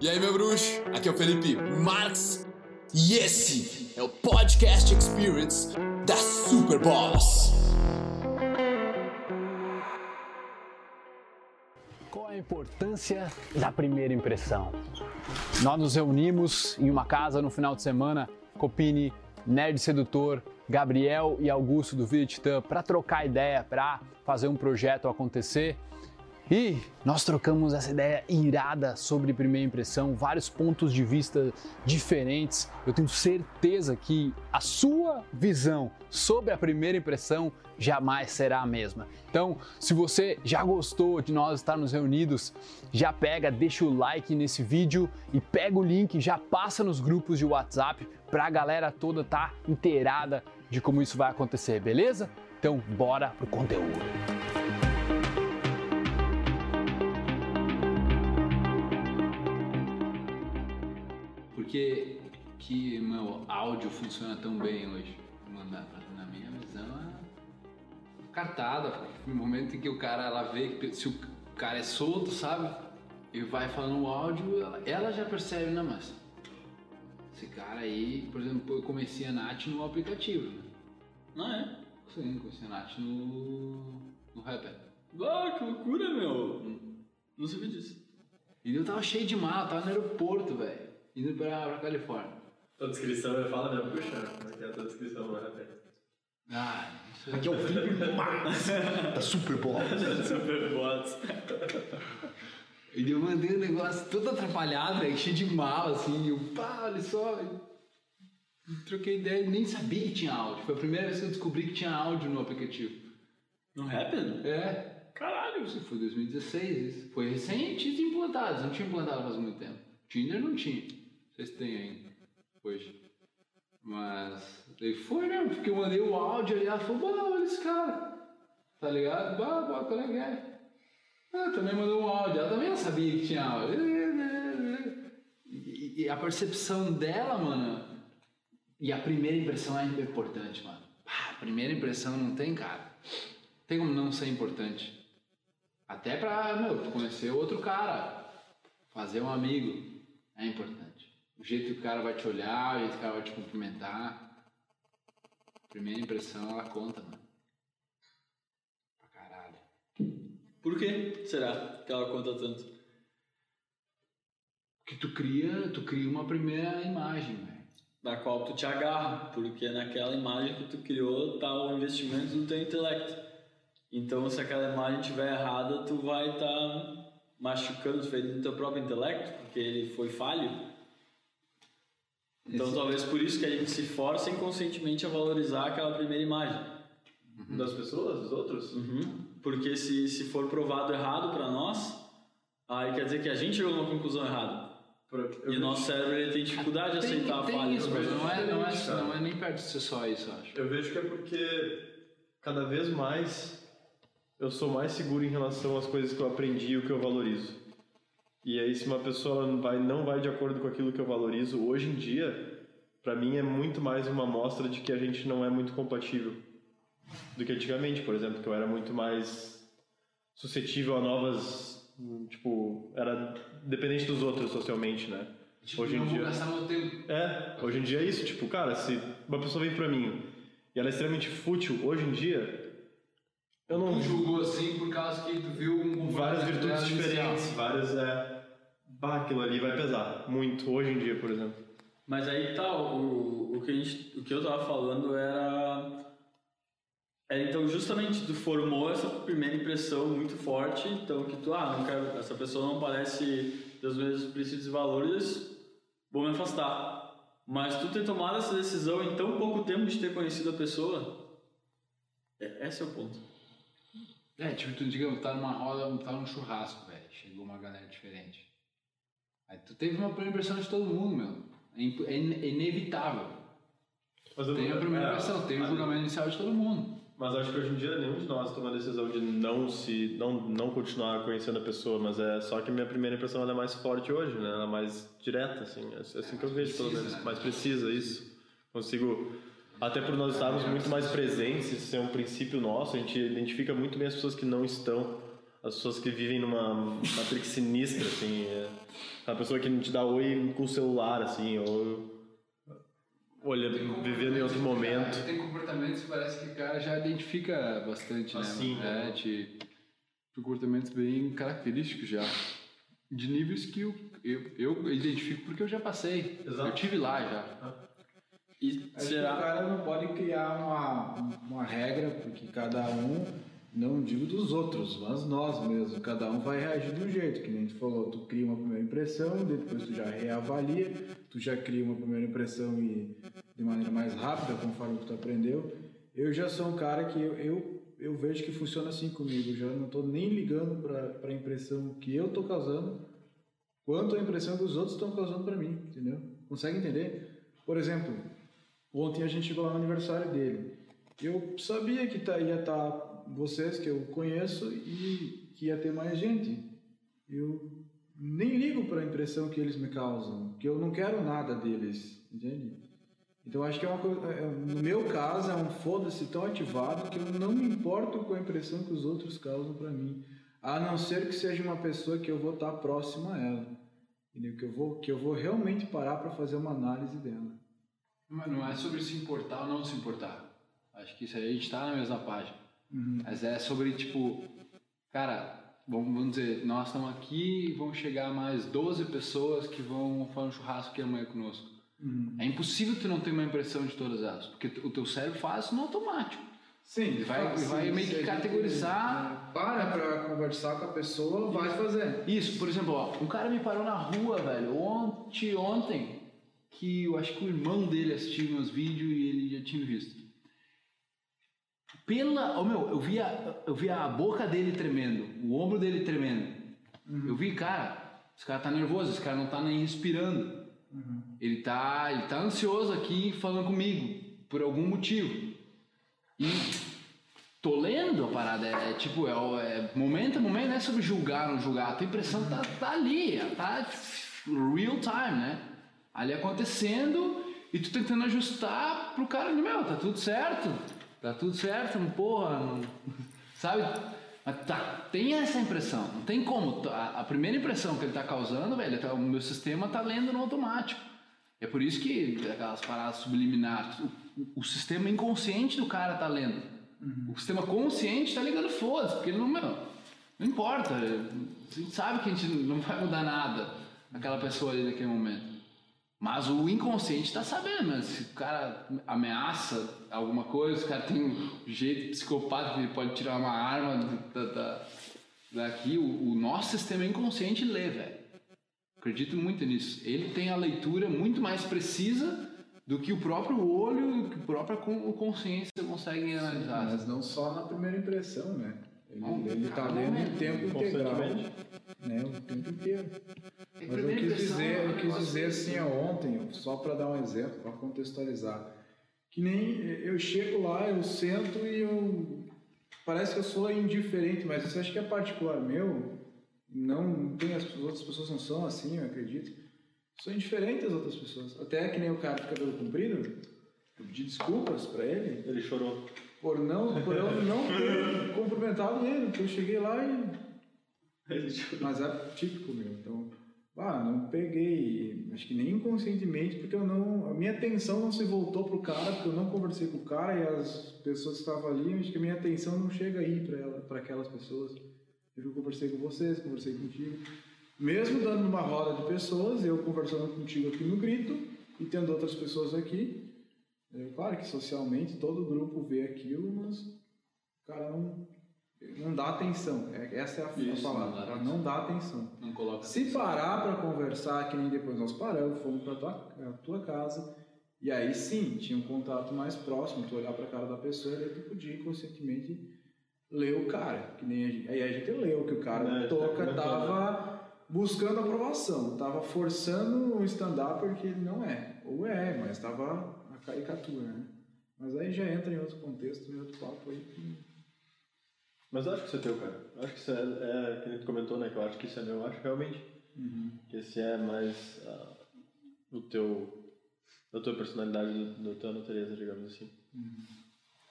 E aí, meu bruxo? Aqui é o Felipe Marx e esse é o Podcast Experience da Super Boss. Qual a importância da primeira impressão? Nós nos reunimos em uma casa no final de semana, Copini, Nerd Sedutor, Gabriel e Augusto do Vida Titã para trocar ideia, para fazer um projeto acontecer. E nós trocamos essa ideia irada sobre primeira impressão, vários pontos de vista diferentes. Eu tenho certeza que a sua visão sobre a primeira impressão jamais será a mesma. Então, se você já gostou de nós estarmos reunidos, já pega, deixa o like nesse vídeo e pega o link, já passa nos grupos de WhatsApp para a galera toda estar tá inteirada de como isso vai acontecer, beleza? Então, bora pro conteúdo. Que, que meu áudio funciona tão bem hoje? Mandar na minha visão é cartada. No momento em que o cara ela vê que se o cara é solto, sabe? E vai falando o áudio, ela, ela já percebe, né, mas esse cara aí, por exemplo, eu comecei a Nath no aplicativo. Né? Não é? Sim, comecei a Nath no, no Rapper. Ah, que loucura, meu! Hum. Não sabia disso. E eu tava cheio de mala, tava no aeroporto, velho indo pra, pra Califórnia. A descrição eu falo mesmo, puxa, como é que é a tua descrição lá, rapaz? Ah, isso Aqui é o Felipe Marques, da Superbots. Superbots. E eu mandei um negócio todo atrapalhado, véio, cheio de mala, assim, e eu, pá, olha só. Troquei ideia e nem sabia que tinha áudio. Foi a primeira vez que eu descobri que tinha áudio no aplicativo. No Rapid? É. Caralho. Isso foi 2016, isso. Foi recente implantado, não tinha implantado faz muito tempo. Tinder não tinha vocês têm ainda hoje. Mas daí foi mesmo, porque eu mandei o áudio ali, ela falou, olha esse cara. Tá ligado? Bah, bah, qual é que é? Ela também mandou um áudio, ela também sabia que tinha áudio. E, e a percepção dela, mano, e a primeira impressão é importante, mano. a primeira impressão não tem, cara. Tem como não ser importante. Até pra, meu, conhecer outro cara, fazer um amigo, é importante. O jeito que o cara vai te olhar, o jeito que o cara vai te cumprimentar. Primeira impressão, ela conta, mano. Pra caralho. Por que será que ela conta tanto? Que tu cria, tu cria uma primeira imagem, velho. Da qual tu te agarra, porque naquela imagem que tu criou tá o investimento do teu intelecto. Então, se aquela imagem estiver errada, tu vai estar tá machucando, ferindo teu próprio intelecto, porque ele foi falho. Então, Esse... talvez por isso que a gente se força inconscientemente a valorizar aquela primeira imagem. Uhum. Das pessoas, dos outros? Uhum. Porque se, se for provado errado para nós, aí quer dizer que a gente chegou a uma conclusão errada. e o nosso cérebro ele tem dificuldade de aceitar tem a falha. Isso, mas não é, não, é, não é nem perto de ser só isso, eu acho. Eu vejo que é porque cada vez mais eu sou mais seguro em relação às coisas que eu aprendi e o que eu valorizo. E aí, se uma pessoa não vai, não vai de acordo com aquilo que eu valorizo, hoje em dia, para mim é muito mais uma mostra de que a gente não é muito compatível do que antigamente, por exemplo, que eu era muito mais suscetível a novas, tipo, era dependente dos outros socialmente, né? Tipo, hoje em dia tempo. É, hoje em dia é isso, tipo, cara, se uma pessoa vem pra mim e ela é extremamente fútil, hoje em dia eu não tu julgou assim por causa que tu viu um várias virtudes diferentes, várias é bah, aquilo ali vai pesar muito hoje em dia, por exemplo. Mas aí tá, o, o, que, a gente, o que eu tava falando era. É, então, justamente, tu formou essa primeira impressão muito forte, então que tu, ah, não quero, essa pessoa não parece ter os mesmos princípios e valores, vou me afastar. Mas tu ter tomado essa decisão em tão pouco tempo de ter conhecido a pessoa, é, esse é o ponto. É, tipo, tu digamos, tá numa roda, tá num churrasco, velho, chegou uma galera diferente. Aí tu teve uma primeira impressão de todo mundo, meu. É, é, é inevitável. Mas tem a primeira é, impressão, tem o julgamento inicial de todo mundo. Mas acho que hoje em dia nenhum de nós toma a decisão de não se não, não continuar conhecendo a pessoa, mas é só que a minha primeira impressão ela é mais forte hoje, né? Ela é mais direta, assim, é assim que eu vejo, precisa, pelo menos, né? mais precisa isso. Consigo até por nós estarmos muito mais presentes, ser um princípio nosso, a gente identifica muito bem as pessoas que não estão as pessoas que vivem numa matrix sinistra, assim. É, a pessoa que não te dá oi com o celular, assim, ou olhando, vivendo em outro momento. Tem comportamentos que parece que o cara já identifica bastante, né? Assim, é, te, comportamentos bem característicos já. De níveis que eu, eu, eu identifico porque eu já passei. Exato. Eu tive lá já. E Acho que o será? cara não pode criar uma, uma regra, porque cada um, não digo dos outros, mas nós mesmos, cada um vai reagir de um jeito, que nem tu falou, tu cria uma primeira impressão, depois tu já reavalia, tu já cria uma primeira impressão e de maneira mais rápida, conforme tu aprendeu. Eu já sou um cara que eu, eu, eu vejo que funciona assim comigo, eu já não estou nem ligando para a impressão que eu estou causando, quanto a impressão que os outros estão causando para mim, entendeu? Consegue entender? Por exemplo, Ontem a gente chegou lá no aniversário dele. Eu sabia que tá, ia estar vocês que eu conheço e que ia ter mais gente. Eu nem ligo para a impressão que eles me causam, que eu não quero nada deles, entende? Então acho que é uma coisa, é- no meu caso é um foda-se tão ativado que eu não me importo com a impressão que os outros causam para mim, a não ser que seja uma pessoa que eu vou estar próxima a ela, entendeu? Que eu vou que eu vou realmente parar para fazer uma análise dela. Mas não é sobre se importar ou não se importar. Acho que isso aí a gente tá na mesma página. Mas é sobre, tipo, cara, vamos, vamos dizer, nós estamos aqui e vão chegar mais 12 pessoas que vão fazer um churrasco aqui amanhã conosco. É impossível tu não ter uma impressão de todas elas, porque o teu cérebro faz isso no automático. Sim, Ele vai- vai meio que categorizar- é, para pra conversar com a pessoa, vai fazer. Isso, por exemplo, ó, um cara me parou na rua, velho, ontem, ontem, que eu acho que o irmão dele assistiu meus vídeos e ele já tinha visto. Pela, oh meu, eu via, eu via a boca dele tremendo, o ombro dele tremendo. Eu vi, cara, esse cara tá nervoso, esse cara não tá nem respirando. Ele tá, ele tá ansioso aqui falando comigo por algum motivo. E tô lendo a parada, é, é tipo, é, é momento a momento, não é sobre julgar ou não julgar, a tua impressão tá, tá ali, tá real time, né? Ali acontecendo e tu tentando ajustar pro cara, meu, tá tudo certo, tá tudo certo, não, porra, não, sabe? Mas tá, tem essa impressão, não tem como, tá- a, a primeira impressão que ele tá causando, velho, tá- o meu sistema tá lendo no automático. É por isso que aquelas paradas subliminares, o, o- sistema inconsciente do cara tá lendo. O sistema consciente tá ligando foda-se, porque ele não, meu, não importa. A gente sabe que a gente não vai mudar nada aquela pessoa ali naquele momento. Mas o inconsciente tá sabendo, mas se o cara ameaça alguma coisa, se o cara tem um jeito psicopata que ele pode tirar uma arma da, da- daqui, o, o nosso sistema inconsciente lê, velho. Acredito muito nisso. Ele tem a leitura muito mais precisa do que o próprio olho, do que a própria con- consciência consegue analisar. Mas não só na primeira impressão, né? Ele, tá cada lendo momento, em tempo integral, né? O tempo inteiro. É Mas eu quis dizer, é eu quis dizer assim ó, ontem, só para dar um exemplo, para contextualizar, que nem eu chego lá, eu sento e eu parece que eu sou indiferente, mas isso acho que é particular meu, não tem as outras pessoas não são assim, eu acredito. Sou indiferente às outras pessoas. Até que nem o cara de cabelo comprido, eu pedi desculpas para ele Ele chorou. Por não por eu não ter cumprimentado ele, porque eu cheguei lá e mas é típico meu. Então, ah, não peguei, acho que nem inconscientemente, porque eu não, a minha atenção não se voltou pro cara, porque eu não conversei com o cara e as pessoas que estavam ali, acho que a minha atenção não chega aí para aquelas pessoas. Eu conversei com vocês, conversei contigo. Mesmo dando uma roda de pessoas, eu conversando contigo aqui no grito e tendo outras pessoas aqui, é claro que socialmente todo grupo vê aquilo, mas o cara não, não dá atenção. É- Essa é a, a Isso, não palavra. dá o cara não dá atenção. Não coloca Se parar para conversar, que nem depois nós paramos, fomos para tua, a tua casa, e aí sim, tinha um contato mais próximo, tu olhar para a cara da pessoa e aí tu podia inconscientemente ler o cara, que nem a gente, aí a gente leu que o cara É, no toca tá tava buscando aprovação, tava forçando um stand-up porque ele não é, ou é, mas tava a caricatura, né? Mas aí já entra em outro contexto, em outro papo aí. que- Mas eu acho que isso é teu, cara. Acho que isso é, é que nem tu comentou, né? Que eu acho que isso é meu. Eu acho realmente que esse é mais ah, o teu, da tua personalidade, do- da tua natureza, digamos assim.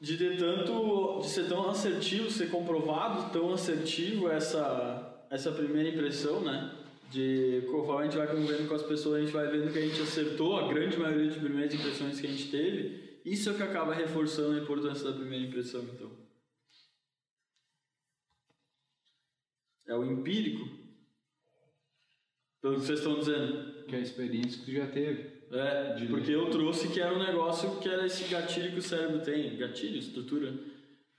de ter tanto, de ser tão assertivo, ser comprovado tão assertivo essa, essa primeira impressão, né? De conforme a gente vai convivendo com as pessoas, a gente vai vendo que a gente acertou a grande maioria de primeiras impressões que a gente teve. Isso é o que acaba reforçando a importância da primeira impressão, então. É o empírico, pelo que vocês estão dizendo. Que é a experiência que tu já teve. É, De porque eu trouxe que era um negócio que era esse gatilho que o cérebro tem, gatilho, estrutura,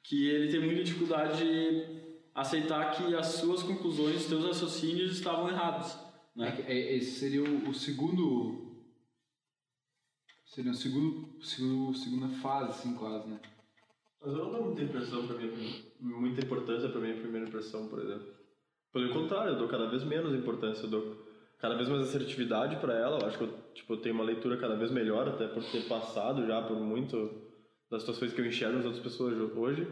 que ele tem muita dificuldade de aceitar que as suas conclusões, os teus raciocínios estavam errados, É né? que- é- esse seria o, o segundo. Seria o segundo, segundo. Segunda fase, assim, quase, né? Mas eu não dou muita impressão pra mim, muita importância pra minha primeira impressão, por exemplo. Pelo contrário, eu dou cada vez menos importância, eu dou cada vez mais assertividade pra ela. Eu acho que eu, tipo, eu tenho uma leitura cada vez melhor, até por ter passado já por muito das situações que eu enxergo nas outras pessoas hoje.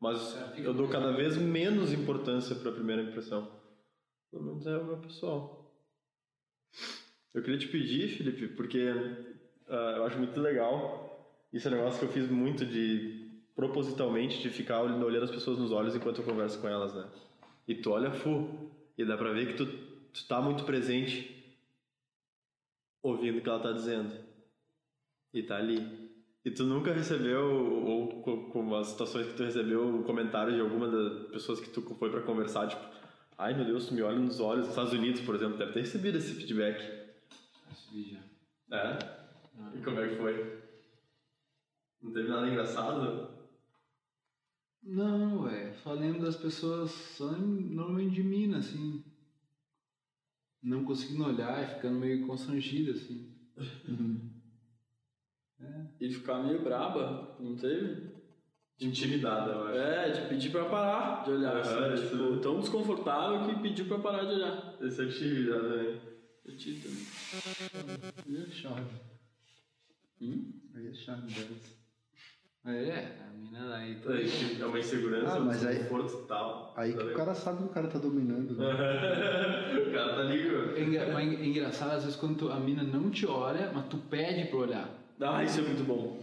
Mas eu dou cada vez menos importância pra primeira impressão. Pelo menos é o meu pessoal. Eu queria te pedir, Felipe, porque ah, eu acho muito legal. Isso é um negócio que eu fiz muito de propositalmente de ficar olhando as pessoas nos olhos enquanto eu converso com elas, né? E tu olha full e dá pra ver que tu, tu tá muito presente ouvindo o que ela tá dizendo. E tá ali. E tu nunca recebeu, ou co- como as situações que tu recebeu, comentários de alguma das pessoas que tu foi pra conversar, tipo, ai meu Deus, tu me olha nos olhos. Nos Estados Unidos, por exemplo, deve ter recebido esse feedback. Esse já. É? E como é que foi? Não teve nada engraçado? Não. Só lembro das pessoas, só normalmente de mim, assim. Não conseguindo olhar e ficando meio constrangido, assim. E ficar meio braba, não teve? Intimidada, eu acho. É, de pedir pra parar de olhar, assim, Aham, tipo, isso. tão desconfortável que pediu pra parar de olhar. Esse eu tive já também. Eu tive também. Aí é chave. Hum? Aí é chave delas. É, a mina daí. É, que é uma insegurança, Ah, mas um aí- desconforto e tal. Aí que o cara sabe que o cara tá dominando. Né? o cara tá ligado. É, engra- mas é engraçado, às vezes, quando tu- a mina não te olha, mas tu pede pra olhar. Ah, isso é muito bom.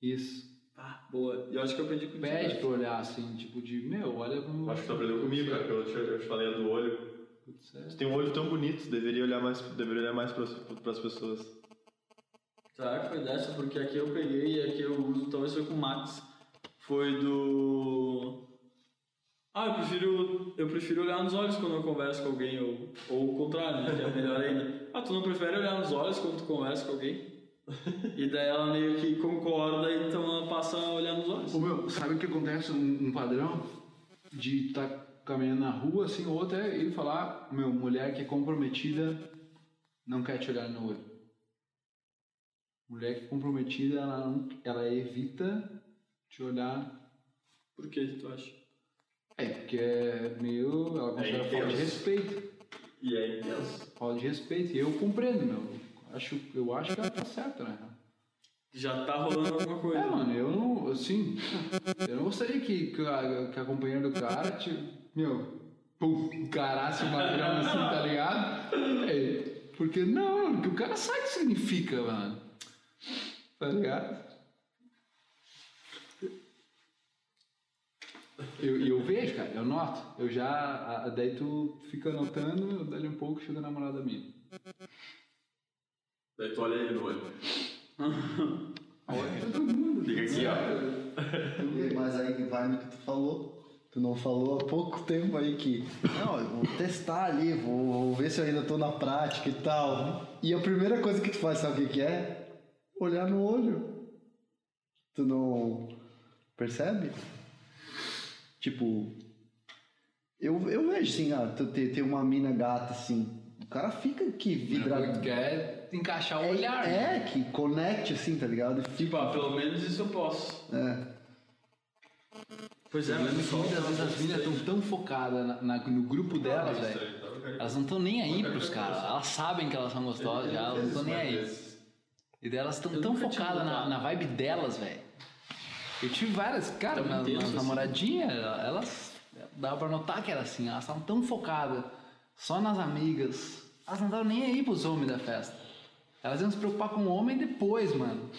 Isso. Ah, boa. E eu acho que eu aprendi com Pede pra olhar, assim, tipo de, meu, olha como. Acho que tu aprendeu comigo, cara, que eu te, eu te falei a do olho. Putz, é. Tu tem um olho tão bonito, deveria olhar mais, deveria olhar mais pras, pras pessoas. Será que foi dessa? Porque aqui eu peguei e aqui eu uso, talvez foi com o Max. Foi do. Ah, eu prefiro, eu prefiro olhar nos olhos quando eu converso com alguém, ou, ou o contrário, né? Que é melhor ainda. Ah, tu não prefere olhar nos olhos quando tu conversa com alguém? E daí ela meio que concorda, então ela passa a olhar nos olhos. Ô, meu, sabe o que acontece? Um, um padrão de estar caminhando na rua, assim, ou até ele falar, meu, mulher que é comprometida não quer te olhar no olho. Mulher que é comprometida, ela, não, ela evita te olhar. Por que tu acha? É, porque é meio. Ela considera falta de respeito. E é intenso. Falta de respeito. E eu compreendo, meu. Acho, eu acho que ela tá certa, né? Já tá rolando alguma coisa. É, mano, eu não, assim, eu não gostaria que, que, a, que a companheira do cara, tipo, meu, pum, encarasse uma grama assim, tá ligado? É, porque não, porque o cara sabe o que significa, mano. Tá ligado? Eu, e eu vejo, cara, eu noto. Eu já, a- daí tu fica notando, dali um pouco chega a namorada minha. Daí tu olha ele no olho. Olha todo mundo. Fica aqui, ó. Mas aí vai no que tu falou. Tu não falou há pouco tempo aí que, não, eu vou testar ali, vou, vou ver se eu ainda tô na prática e tal. E a primeira coisa que tu faz, sabe o que que é? Olhar no olho. Tu não percebe? Tipo, eu, eu vejo assim, ah, tu tem, tem uma mina gata assim, o cara fica que vidrado. Quer encaixar o olhar, né? É, que conecte assim, tá ligado? E Tipo, ah, pelo menos isso eu posso. É. Pois é, mas Muitas vezes as meninas estão tão focadas na- na- no grupo delas, velho. Elas não estão nem aí pros caras. Elas sabem que elas são gostosas já, elas não estão nem aí. E daí elas estão tão focadas na, na vibe delas, velho. Eu tive várias, cara, intensas, minhas assim. namoradinhas, elas. Dava pra notar que era assim, elas estavam tão focadas só nas amigas. Elas não estavam nem aí pros homens da festa. Elas iam se preocupar com o homem depois, mano.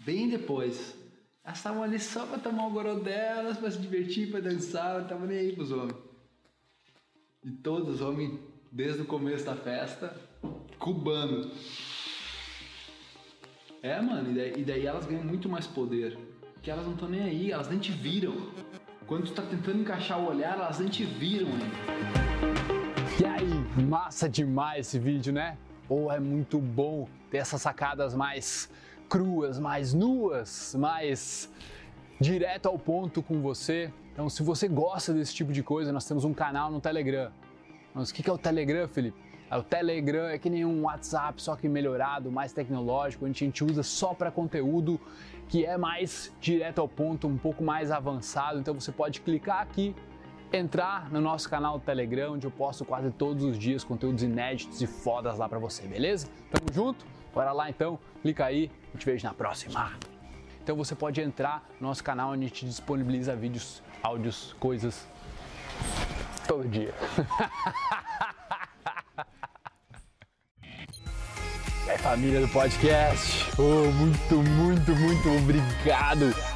Bem depois. Elas estavam ali só pra tomar o goró delas, pra se divertir, pra dançar, não estavam nem aí pros homens. E todos os homens, desde o começo da festa, cubando. É, mano, e daí, e daí elas ganham muito mais poder. Porque elas não estão nem aí, elas nem te viram. Quando tu tá tentando encaixar o olhar, elas nem te viram ainda. E aí, massa demais esse vídeo, né? Ou é muito bom ter essas sacadas mais cruas, mais nuas, mais direto ao ponto com você. Então, se você gosta desse tipo de coisa, nós temos um canal no Telegram. Mas o que é o Telegram, Felipe? O Telegram é que nem um WhatsApp, só que melhorado, mais tecnológico, a gente usa só para conteúdo que é mais direto ao ponto, um pouco mais avançado. Então você pode clicar aqui, entrar no nosso canal do Telegram, onde eu posto quase todos os dias conteúdos inéditos e fodas lá para você, beleza? Tamo junto? Bora lá então, clica aí e te vejo na próxima. Então você pode entrar no nosso canal onde a gente disponibiliza vídeos, áudios, coisas todo dia. É família do podcast. Oh, muito, muito, muito obrigado